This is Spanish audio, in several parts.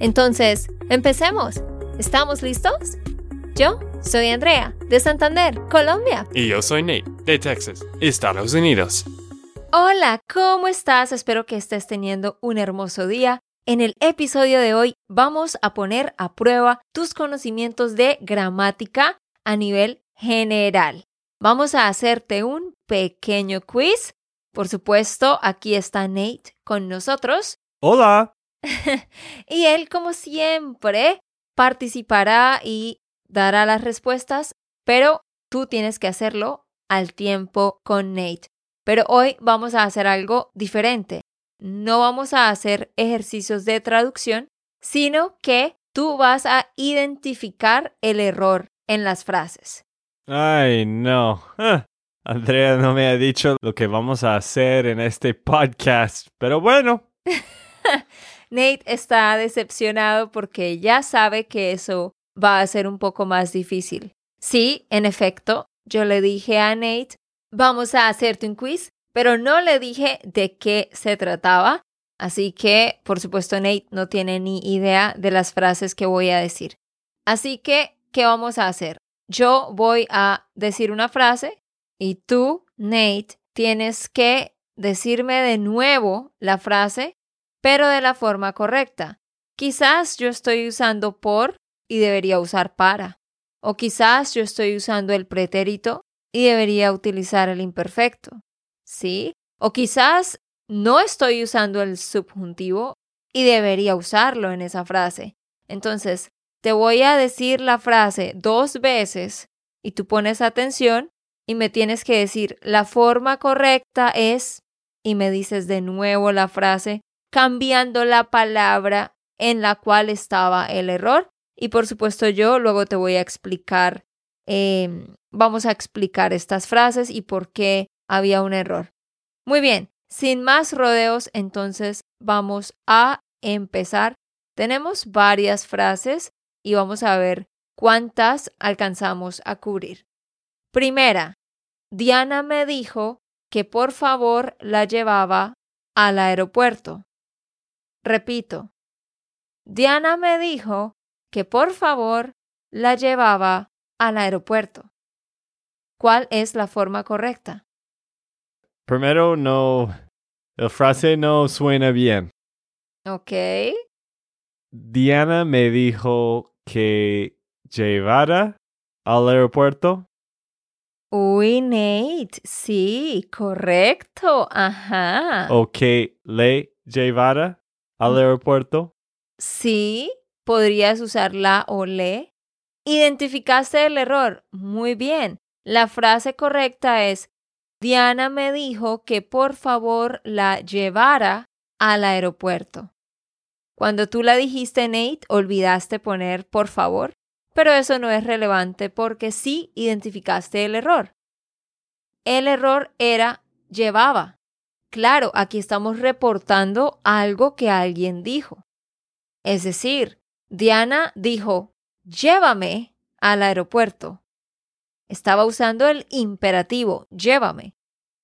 Entonces, empecemos. ¿Estamos listos? Yo soy Andrea, de Santander, Colombia. Y yo soy Nate, de Texas, Estados Unidos. Hola, ¿cómo estás? Espero que estés teniendo un hermoso día. En el episodio de hoy vamos a poner a prueba tus conocimientos de gramática a nivel general. Vamos a hacerte un pequeño quiz. Por supuesto, aquí está Nate con nosotros. Hola. y él, como siempre, participará y dará las respuestas, pero tú tienes que hacerlo al tiempo con Nate. Pero hoy vamos a hacer algo diferente. No vamos a hacer ejercicios de traducción, sino que tú vas a identificar el error en las frases. Ay, no. Ah, Andrea no me ha dicho lo que vamos a hacer en este podcast, pero bueno. Nate está decepcionado porque ya sabe que eso va a ser un poco más difícil. Sí, en efecto, yo le dije a Nate, vamos a hacerte un quiz, pero no le dije de qué se trataba, así que, por supuesto, Nate no tiene ni idea de las frases que voy a decir. Así que, ¿qué vamos a hacer? yo voy a decir una frase y tú, Nate, tienes que decirme de nuevo la frase, pero de la forma correcta. Quizás yo estoy usando por y debería usar para. O quizás yo estoy usando el pretérito y debería utilizar el imperfecto. ¿Sí? O quizás no estoy usando el subjuntivo y debería usarlo en esa frase. Entonces, te voy a decir la frase dos veces y tú pones atención y me tienes que decir la forma correcta es y me dices de nuevo la frase cambiando la palabra en la cual estaba el error y por supuesto yo luego te voy a explicar em, vamos a explicar estas frases y por qué había un error. Muy bien, sin más rodeos, entonces vamos a empezar. Tenemos varias frases y vamos a ver cuántas alcanzamos a cubrir. Primera, Diana me dijo que por favor la llevaba al aeropuerto. Repito, Diana me dijo que por favor la llevaba al aeropuerto. ¿Cuál es la forma correcta? Primero, no. La frase no suena bien. Ok. Diana me dijo que llevara al aeropuerto? Uy, Nate, sí, correcto, ajá. ¿O que le llevara al aeropuerto? Sí, podrías usar la o le. Identificaste el error. Muy bien. La frase correcta es, Diana me dijo que por favor la llevara al aeropuerto. Cuando tú la dijiste, Nate, olvidaste poner por favor, pero eso no es relevante porque sí identificaste el error. El error era llevaba. Claro, aquí estamos reportando algo que alguien dijo. Es decir, Diana dijo, llévame al aeropuerto. Estaba usando el imperativo, llévame.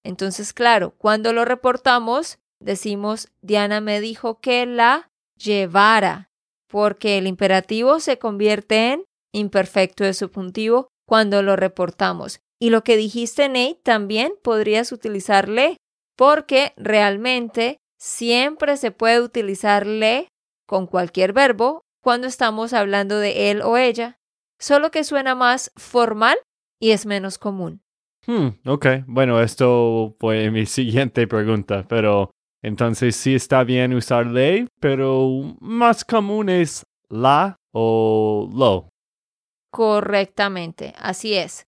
Entonces, claro, cuando lo reportamos, decimos, Diana me dijo que la llevara, porque el imperativo se convierte en imperfecto de subjuntivo cuando lo reportamos. Y lo que dijiste, Nate, también podrías utilizarle, porque realmente siempre se puede utilizar le con cualquier verbo cuando estamos hablando de él o ella, solo que suena más formal y es menos común. Hmm, ok, bueno, esto fue mi siguiente pregunta, pero entonces sí está bien usar le, pero más común es la o lo. Correctamente, así es.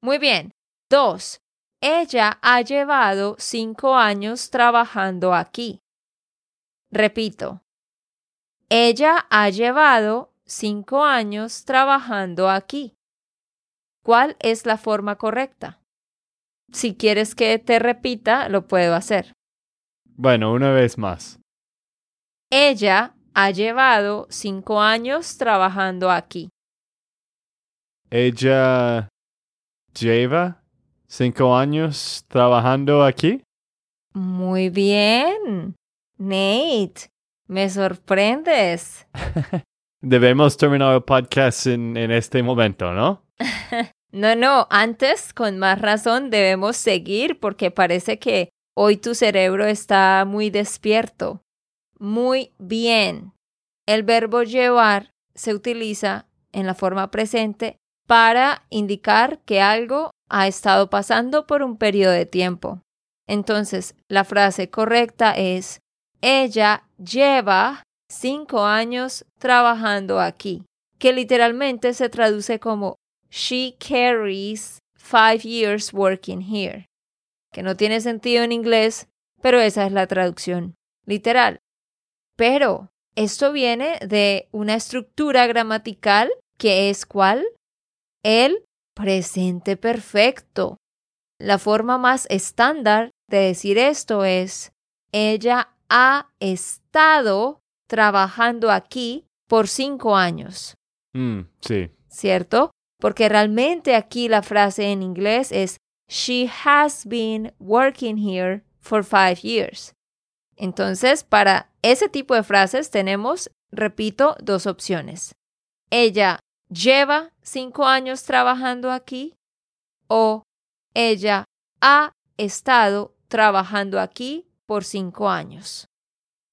Muy bien. Dos. Ella ha llevado cinco años trabajando aquí. Repito. Ella ha llevado cinco años trabajando aquí. ¿Cuál es la forma correcta? Si quieres que te repita, lo puedo hacer. Bueno, una vez más. Ella ha llevado cinco años trabajando aquí. Ella lleva cinco años trabajando aquí. Muy bien. Nate, me sorprendes. Debemos terminar el podcast en, en este momento, ¿no? no, no, antes, con más razón, debemos seguir porque parece que hoy tu cerebro está muy despierto. Muy bien. El verbo llevar se utiliza en la forma presente para indicar que algo ha estado pasando por un periodo de tiempo. Entonces, la frase correcta es, ella lleva cinco años trabajando aquí, que literalmente se traduce como She carries five years working here, que no tiene sentido en inglés, pero esa es la traducción literal. Pero esto viene de una estructura gramatical que es cuál? El presente perfecto. La forma más estándar de decir esto es, ella ha estado trabajando aquí por cinco años. Mm, sí. ¿Cierto? Porque realmente aquí la frase en inglés es, She has been working here for five years. Entonces, para ese tipo de frases tenemos, repito, dos opciones. Ella lleva cinco años trabajando aquí o ella ha estado trabajando aquí por cinco años.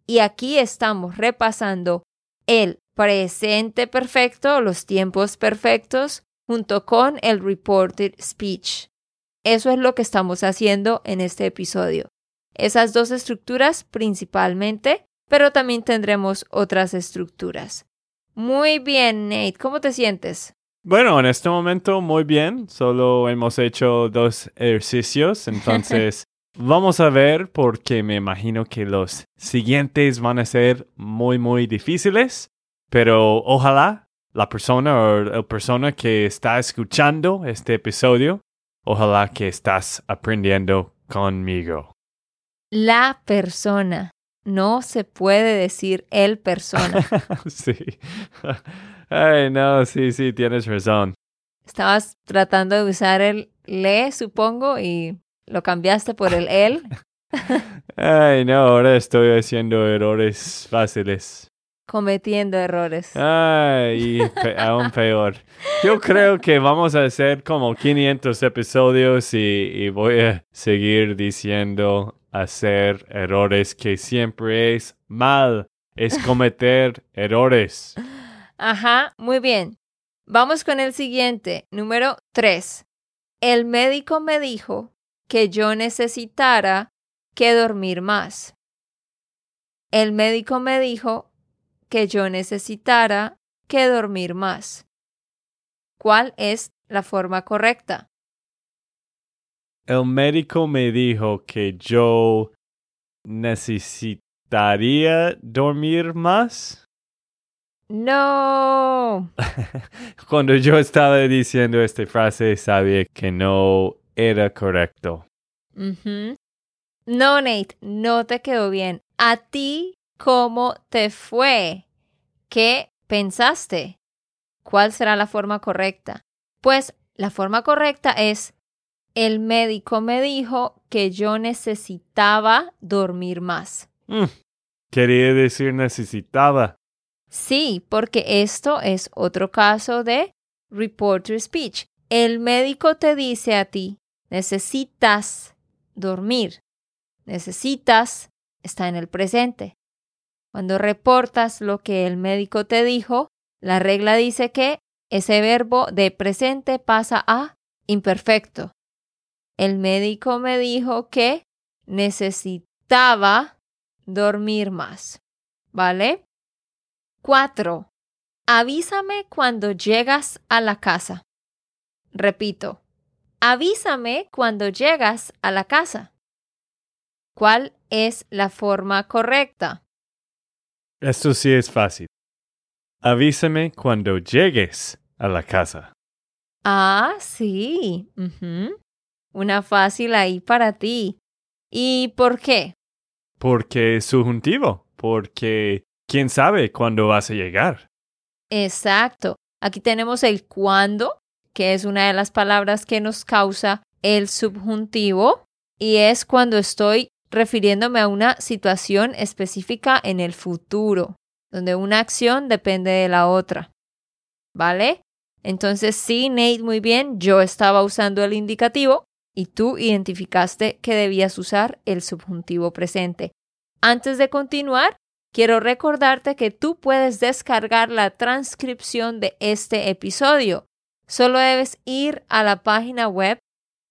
Y aquí estamos repasando el presente perfecto, los tiempos perfectos, junto con el reported speech. Eso es lo que estamos haciendo en este episodio. Esas dos estructuras principalmente, pero también tendremos otras estructuras. Muy bien, Nate, ¿cómo te sientes? Bueno, en este momento muy bien, solo hemos hecho dos ejercicios, entonces vamos a ver porque me imagino que los siguientes van a ser muy, muy difíciles, pero ojalá la persona o la persona que está escuchando este episodio, ojalá que estás aprendiendo conmigo. La persona. No se puede decir el persona. sí. Ay, no, sí, sí, tienes razón. Estabas tratando de usar el le, supongo, y lo cambiaste por el él. Ay, no, ahora estoy haciendo errores fáciles. Cometiendo errores. Ay, aún peor. Yo creo que vamos a hacer como 500 episodios y, y voy a seguir diciendo hacer errores que siempre es mal. Es cometer errores. Ajá, muy bien. Vamos con el siguiente, número 3. El médico me dijo que yo necesitara que dormir más. El médico me dijo que yo necesitara que dormir más. ¿Cuál es la forma correcta? El médico me dijo que yo necesitaría dormir más. No. Cuando yo estaba diciendo esta frase sabía que no era correcto. No, Nate, no te quedó bien. ¿A ti cómo te fue? ¿Qué pensaste? ¿Cuál será la forma correcta? Pues la forma correcta es, el médico me dijo que yo necesitaba dormir más. Mm, quería decir necesitaba. Sí, porque esto es otro caso de reporter speech. El médico te dice a ti, necesitas dormir, necesitas, está en el presente. Cuando reportas lo que el médico te dijo, la regla dice que ese verbo de presente pasa a imperfecto. El médico me dijo que necesitaba dormir más. ¿Vale? 4. Avísame cuando llegas a la casa. Repito, avísame cuando llegas a la casa. ¿Cuál es la forma correcta? Esto sí es fácil. Avísame cuando llegues a la casa. Ah, sí. Una fácil ahí para ti. ¿Y por qué? Porque es subjuntivo. Porque quién sabe cuándo vas a llegar. Exacto. Aquí tenemos el cuándo, que es una de las palabras que nos causa el subjuntivo, y es cuando estoy refiriéndome a una situación específica en el futuro, donde una acción depende de la otra. ¿Vale? Entonces, sí, Nate, muy bien, yo estaba usando el indicativo y tú identificaste que debías usar el subjuntivo presente. Antes de continuar, quiero recordarte que tú puedes descargar la transcripción de este episodio. Solo debes ir a la página web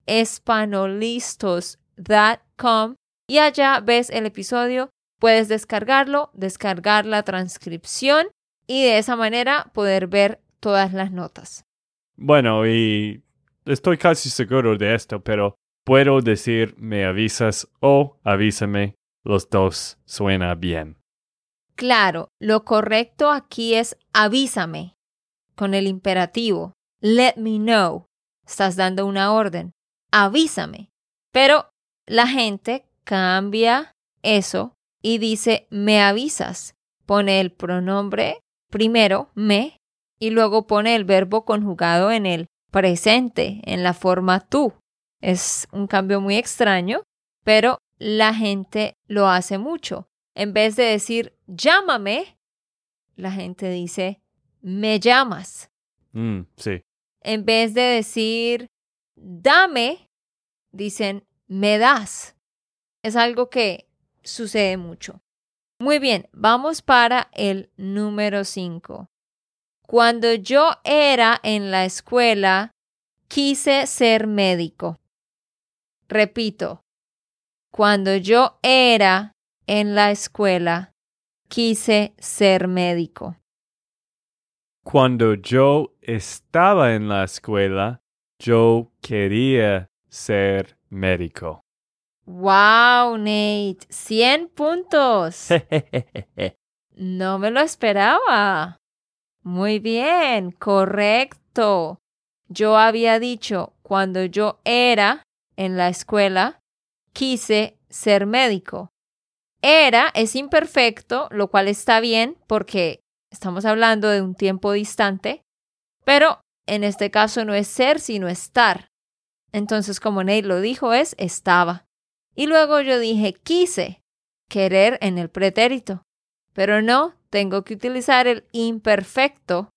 espanolistos.com y allá ves el episodio, puedes descargarlo, descargar la transcripción y de esa manera poder ver todas las notas. Bueno, y estoy casi seguro de esto, pero puedo decir me avisas o avísame. Los dos suena bien. Claro, lo correcto aquí es avísame con el imperativo. Let me know. Estás dando una orden. Avísame. Pero la gente cambia eso y dice me avisas. Pone el pronombre primero, me, y luego pone el verbo conjugado en el presente, en la forma tú. Es un cambio muy extraño, pero la gente lo hace mucho. En vez de decir llámame, la gente dice me llamas. Mm, sí. En vez de decir dame, dicen me das. Es algo que sucede mucho. Muy bien, vamos para el número 5. Cuando yo era en la escuela, quise ser médico. Repito, cuando yo era en la escuela, quise ser médico. Cuando yo estaba en la escuela, yo quería ser médico. ¡Wow, Nate! ¡100 puntos! No me lo esperaba. Muy bien, correcto. Yo había dicho, cuando yo era en la escuela, quise ser médico. Era es imperfecto, lo cual está bien porque estamos hablando de un tiempo distante, pero en este caso no es ser, sino estar. Entonces, como Nate lo dijo, es estaba. Y luego yo dije quise, querer en el pretérito. Pero no, tengo que utilizar el imperfecto.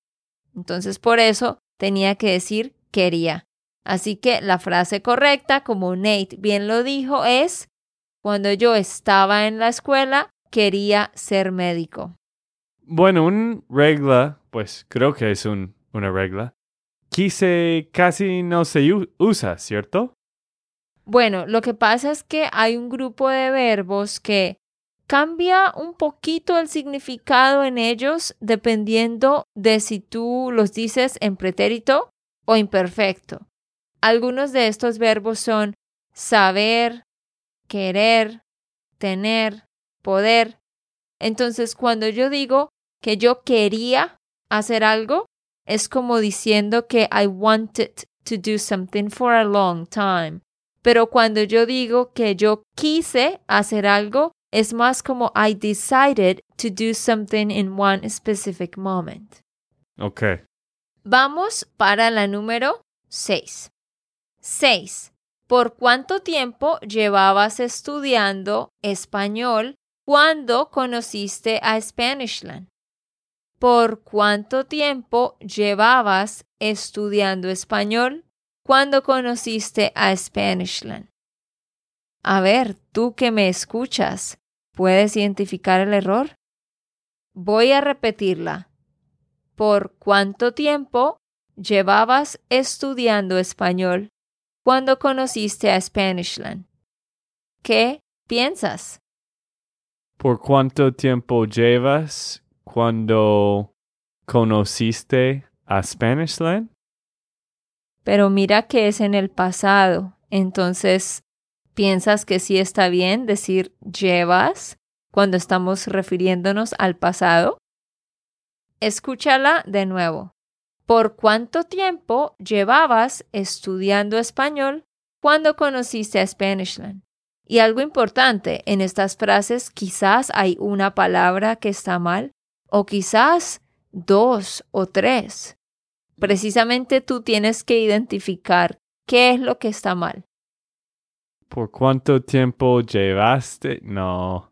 Entonces, por eso tenía que decir quería. Así que la frase correcta, como Nate bien lo dijo, es cuando yo estaba en la escuela, quería ser médico. Bueno, una regla, pues creo que es un, una regla. Quise casi no se usa, ¿cierto? Bueno, lo que pasa es que hay un grupo de verbos que cambia un poquito el significado en ellos dependiendo de si tú los dices en pretérito o imperfecto. Algunos de estos verbos son saber, querer, tener, poder. Entonces, cuando yo digo que yo quería hacer algo, es como diciendo que I wanted to do something for a long time. Pero cuando yo digo que yo quise hacer algo, es más como I decided to do something in one specific moment. Ok. Vamos para la número 6. 6. ¿Por cuánto tiempo llevabas estudiando español cuando conociste a Spanishland? ¿Por cuánto tiempo llevabas estudiando español cuando conociste a Spanishland? A ver, tú que me escuchas, ¿puedes identificar el error? Voy a repetirla. ¿Por cuánto tiempo llevabas estudiando español cuando conociste a Spanishland? ¿Qué piensas? ¿Por cuánto tiempo llevas cuando conociste a Spanishland? Pero mira que es en el pasado, entonces, ¿piensas que sí está bien decir llevas cuando estamos refiriéndonos al pasado? Escúchala de nuevo. ¿Por cuánto tiempo llevabas estudiando español cuando conociste a Spanishland? Y algo importante, en estas frases quizás hay una palabra que está mal o quizás dos o tres. Precisamente tú tienes que identificar qué es lo que está mal. ¿Por cuánto tiempo llevaste? No.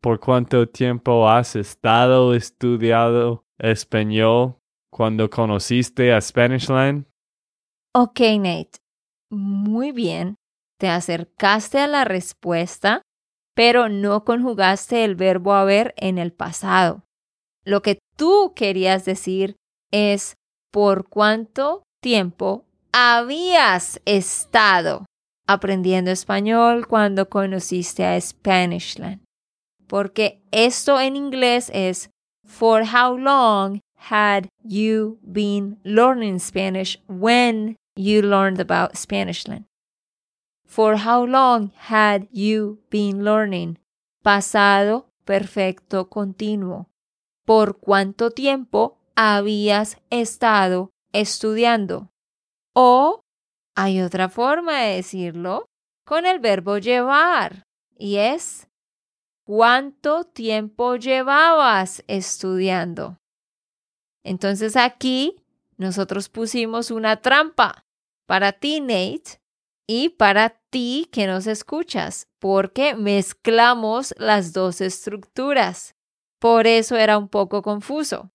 ¿Por cuánto tiempo has estado estudiando español cuando conociste a Spanishland? Ok, Nate. Muy bien. Te acercaste a la respuesta, pero no conjugaste el verbo haber en el pasado. Lo que tú querías decir es por cuánto tiempo habías estado aprendiendo español cuando conociste a Spanishland. Porque esto en inglés es For how long had you been learning Spanish when you learned about Spanishland? For how long had you been learning? Pasado perfecto continuo. ¿Por cuánto tiempo habías estado estudiando? O hay otra forma de decirlo con el verbo llevar y es ¿cuánto tiempo llevabas estudiando? Entonces aquí nosotros pusimos una trampa para ti, Nate, y para ti que nos escuchas, porque mezclamos las dos estructuras. Por eso era un poco confuso.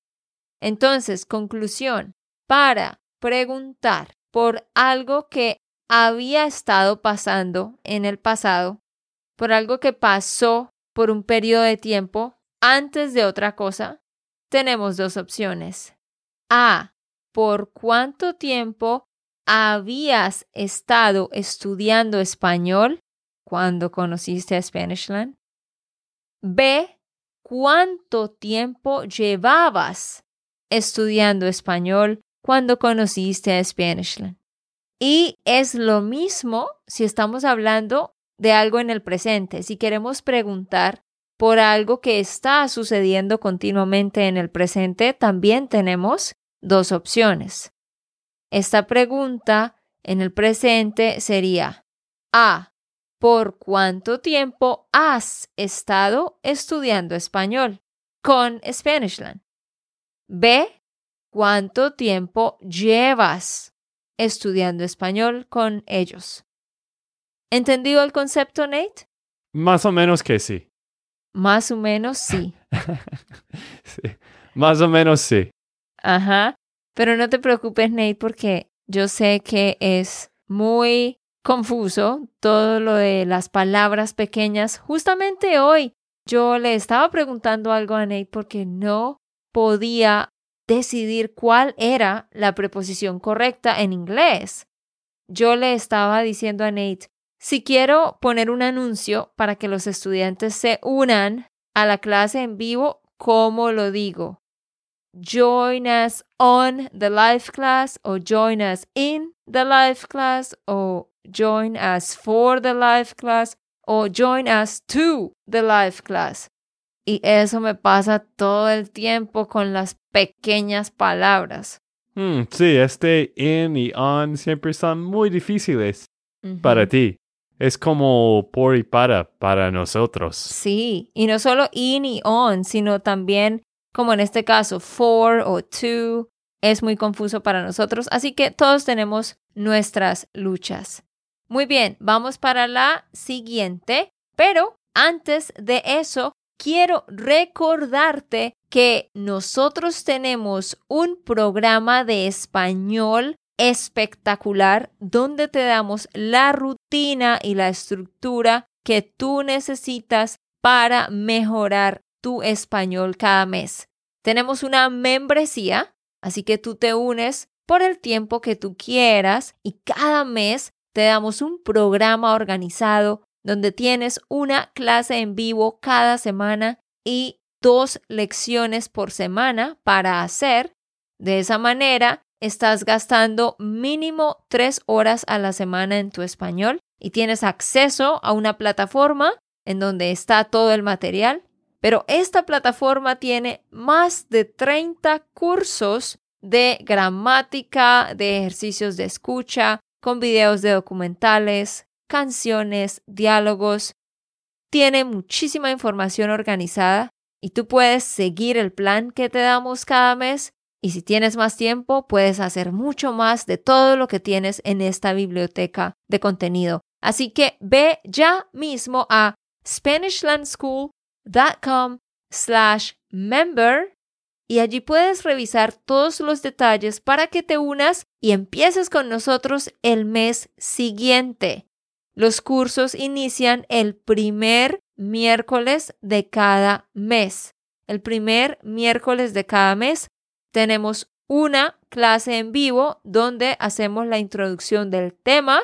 Entonces, conclusión, para preguntar por algo que había estado pasando en el pasado, por algo que pasó por un periodo de tiempo antes de otra cosa, tenemos dos opciones. A. ¿Por cuánto tiempo habías estado estudiando español cuando conociste a Spanishland? B. ¿Cuánto tiempo llevabas estudiando español cuando conociste a Spanishland? Y es lo mismo si estamos hablando de algo en el presente. Si queremos preguntar por algo que está sucediendo continuamente en el presente, también tenemos dos opciones. Esta pregunta en el presente sería A. ¿Por cuánto tiempo has estado estudiando español con Spanishland? B. ¿Cuánto tiempo llevas estudiando español con ellos? ¿Entendido el concepto, Nate? Más o menos que sí. Más o menos sí. sí. Más o menos sí. Ajá. Pero no te preocupes, Nate, porque yo sé que es muy confuso todo lo de las palabras pequeñas. Justamente hoy yo le estaba preguntando algo a Nate porque no podía decidir cuál era la preposición correcta en inglés. Yo le estaba diciendo a Nate, si quiero poner un anuncio para que los estudiantes se unan a la clase en vivo, ¿cómo lo digo? join us on the live class o join us in the live class o join us for the live class o join us to the live class. Y eso me pasa todo el tiempo con las pequeñas palabras. Hmm, sí, este in y on siempre son muy difíciles para ti. Es como por y para para nosotros. Sí, y no solo in y on, sino también como en este caso for o to, es muy confuso para nosotros, así que todos tenemos nuestras luchas. Muy bien, vamos para la siguiente, pero antes de eso, quiero recordarte que nosotros tenemos un programa de español espectacular donde te damos la rutina y la estructura que tú necesitas para mejorar tu español cada mes. Tenemos una membresía, así que tú te unes por el tiempo que tú quieras y cada mes te damos un programa organizado donde tienes una clase en vivo cada semana y dos lecciones por semana para hacer. De esa manera, estás gastando mínimo tres horas a la semana en tu español y tienes acceso a una plataforma en donde está todo el material, pero esta plataforma tiene más de 30 cursos de gramática, de ejercicios de escucha, con videos de documentales, canciones, diálogos. Tiene muchísima información organizada y tú puedes seguir el plan que te damos cada mes y si tienes más tiempo puedes hacer mucho más de todo lo que tienes en esta biblioteca de contenido. Así que ve ya mismo a SpanishLandSchool.com slash member y allí puedes revisar todos los detalles para que te unas y empieces con nosotros el mes siguiente. Los cursos inician el primer miércoles de cada mes. El primer miércoles de cada mes tenemos una clase en vivo donde hacemos la introducción del tema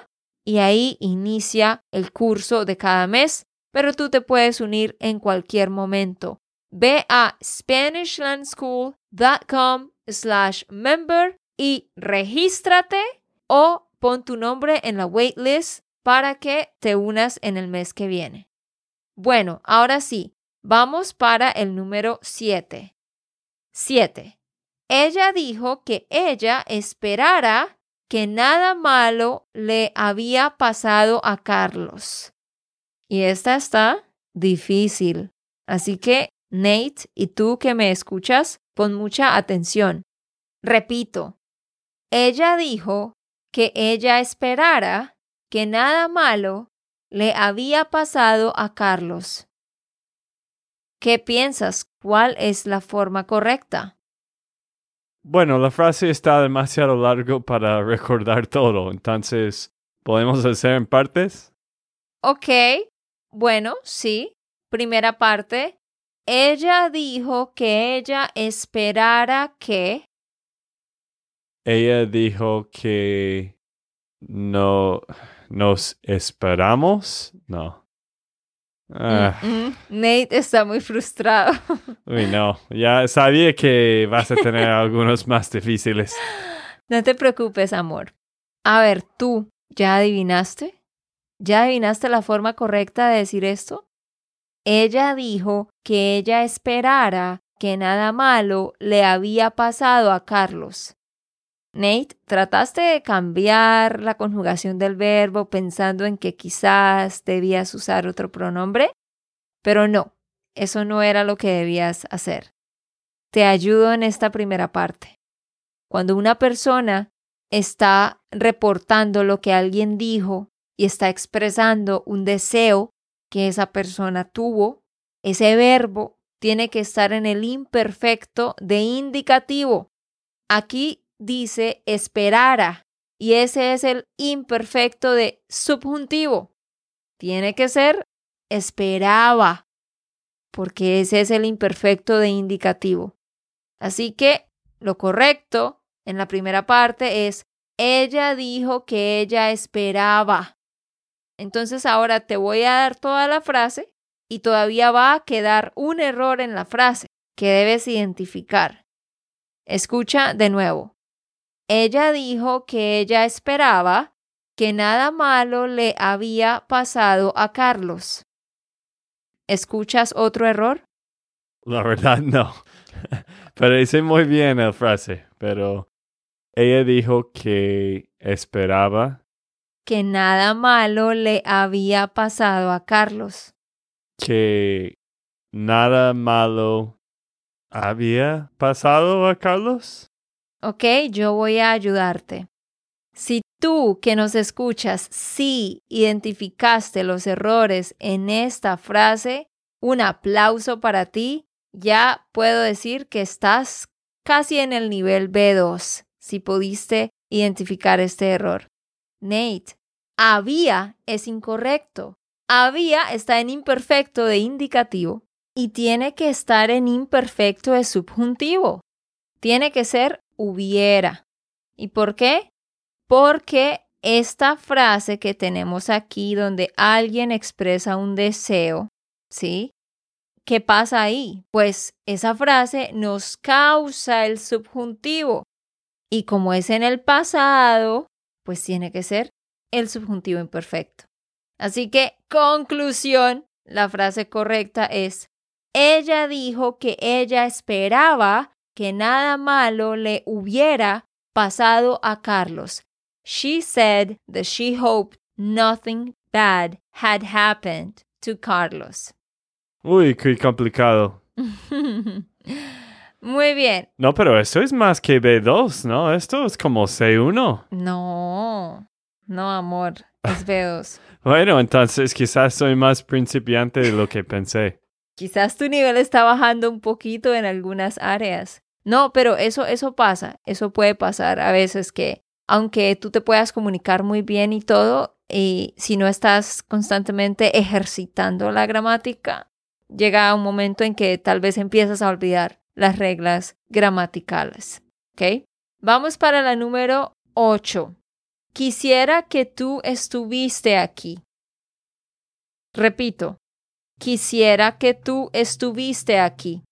y ahí inicia el curso de cada mes, pero tú te puedes unir en cualquier momento. Ve a SpanishLandSchool.com slash member y regístrate o pon tu nombre en la waitlist para que te unas en el mes que viene. Bueno, ahora sí, vamos para el número 7. 7. Ella dijo que ella esperara que nada malo le había pasado a Carlos. Y esta está difícil. Así que Nate, y tú que me escuchas, pon mucha atención. Repito, ella dijo que ella esperara que nada malo le había pasado a Carlos. ¿Qué piensas? ¿Cuál es la forma correcta? Bueno, la frase está demasiado largo para recordar todo, entonces, ¿podemos hacer en partes? Ok, bueno, sí. Primera parte, ella dijo que ella esperara que... Ella dijo que no nos esperamos. No. Ah. Nate está muy frustrado. Uy, no. Ya sabía que vas a tener algunos más difíciles. No te preocupes, amor. A ver, tú, ¿ya adivinaste? ¿Ya adivinaste la forma correcta de decir esto? Ella dijo que ella esperara que nada malo le había pasado a Carlos. Nate, ¿trataste de cambiar la conjugación del verbo pensando en que quizás debías usar otro pronombre? Pero no, eso no era lo que debías hacer. Te ayudo en esta primera parte. Cuando una persona está reportando lo que alguien dijo y está expresando un deseo que esa persona tuvo, ese verbo tiene que estar en el imperfecto de indicativo. Aquí dice esperara y ese es el imperfecto de subjuntivo. Tiene que ser esperaba porque ese es el imperfecto de indicativo. Así que lo correcto en la primera parte es ella dijo que ella esperaba. Entonces ahora te voy a dar toda la frase y todavía va a quedar un error en la frase que debes identificar. Escucha de nuevo. Ella dijo que ella esperaba que nada malo le había pasado a Carlos. ¿Escuchas otro error? La verdad no. Pero dice muy bien la frase, pero ella dijo que esperaba que nada malo le había pasado a Carlos. Que nada malo había pasado a Carlos. Ok, yo voy a ayudarte. Si tú que nos escuchas sí identificaste los errores en esta frase, un aplauso para ti. Ya puedo decir que estás casi en el nivel B2 si pudiste identificar este error. Nate, había es incorrecto. Había está en imperfecto de indicativo y tiene que estar en imperfecto de subjuntivo. Tiene que ser hubiera. ¿Y por qué? Porque esta frase que tenemos aquí donde alguien expresa un deseo, ¿sí? ¿Qué pasa ahí? Pues esa frase nos causa el subjuntivo. Y como es en el pasado, pues tiene que ser el subjuntivo imperfecto. Así que, conclusión, La frase correcta es, ella dijo que ella esperaba que nada malo le hubiera pasado a Carlos. She said that she hoped nothing bad had happened to Carlos. Uy, qué complicado. Muy bien. No, pero eso es más que B2, ¿no? Esto es como C1. No, no, amor, es B2. Bueno, entonces quizás soy más principiante de lo que pensé. Quizás tu nivel está bajando un poquito en algunas áreas. No, pero eso, eso pasa, eso puede pasar a veces que aunque tú te puedas comunicar muy bien y todo, y si no estás constantemente ejercitando la gramática, llega un momento en que tal vez empiezas a olvidar las reglas gramaticales. ¿Ok? Vamos para la número 8. Quisiera que tú estuviste aquí. Repito, quisiera que tú estuviste aquí.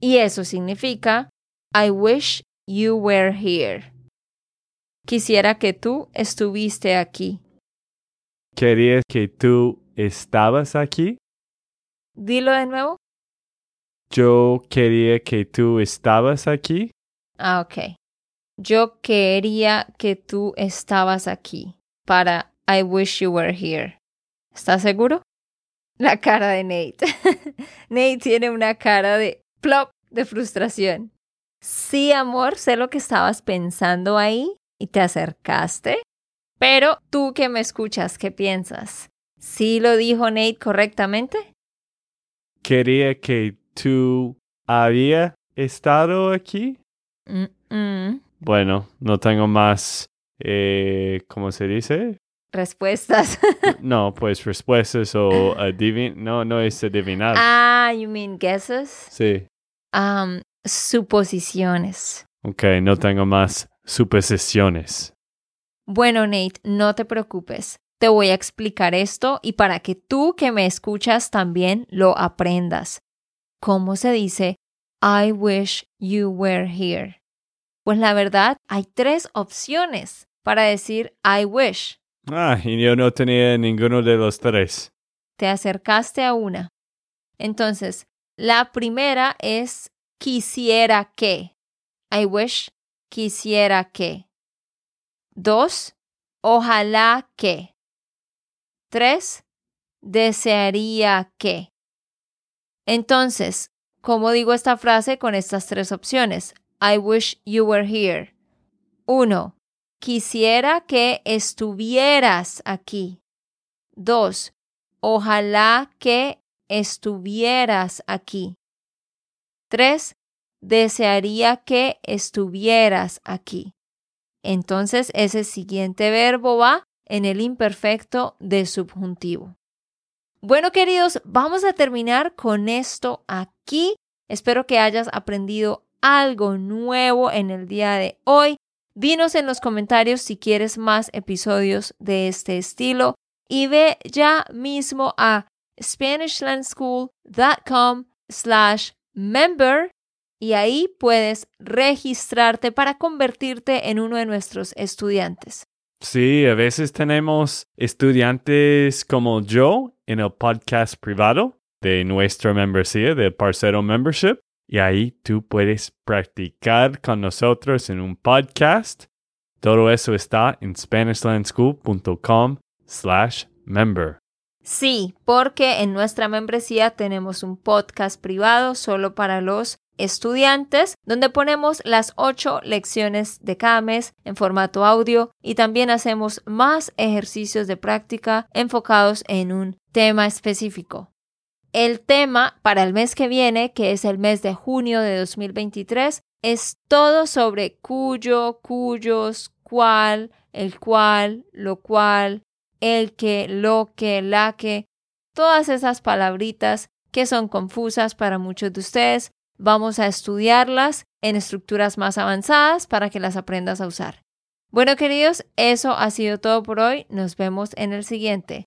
Y eso significa I wish you were here. Quisiera que tú estuviste aquí. ¿Querías que tú estabas aquí? Dilo de nuevo. Yo quería que tú estabas aquí. Ah, ok. Yo quería que tú estabas aquí para I wish you were here. ¿Estás seguro? La cara de Nate. Nate tiene una cara de plop de frustración. Sí, amor, sé lo que estabas pensando ahí y te acercaste. Pero tú que me escuchas, ¿qué piensas? ¿Sí lo dijo Nate correctamente? Quería que tú había estado aquí. Mm, mm. Bueno, no tengo más, eh, ¿cómo se dice? Respuestas. No, pues respuestas o adivin... No, no es adivinar. ah, you mean guesses? Sí. Um, suposiciones. Ok, no tengo más suposiciones. Bueno, Nate, no te preocupes. Te voy a explicar esto y para que tú que me escuchas también lo aprendas. ¿Cómo se dice I wish you were here? Pues la verdad, hay tres opciones para decir I wish. Ah, y yo no tenía ninguno de los tres. Te acercaste a una. Entonces, la primera es quisiera que. I wish quisiera que. Dos, ojalá que. Tres, desearía que. Entonces, ¿cómo digo esta frase con estas tres opciones? I wish you were here. Uno, quisiera que estuvieras aquí. Dos, ojalá que estuvieras aquí. Tres, desearía que estuvieras aquí. Entonces ese siguiente verbo va en el imperfecto de subjuntivo. Bueno, queridos, vamos a terminar con esto aquí. Espero que hayas aprendido algo nuevo en el día de hoy. Dinos en los comentarios si quieres más episodios de este estilo y ve ya mismo a SpanishLandSchool.com slash member y ahí puedes registrarte para convertirte en uno de nuestros estudiantes. Sí, a veces tenemos estudiantes como yo en el podcast privado de nuestra membresía, de Parcero Membership. Y ahí tú puedes practicar con nosotros en un podcast. Todo eso está en SpanishLandSchool.com slash member. Sí, porque en nuestra membresía tenemos un podcast privado solo para los estudiantes, donde ponemos las ocho lecciones de cada mes en formato audio y también hacemos más ejercicios de práctica enfocados en un tema específico. El tema para el mes que viene, que es el mes de junio de 2023, es todo sobre cuyo, cuyos, cuál, el cual, lo cual, el que, lo que, la que, todas esas palabritas que son confusas para muchos de ustedes, Vamos a estudiarlas en estructuras más avanzadas para que las aprendas a usar. Bueno, queridos, eso ha sido todo por hoy. Nos vemos en el siguiente.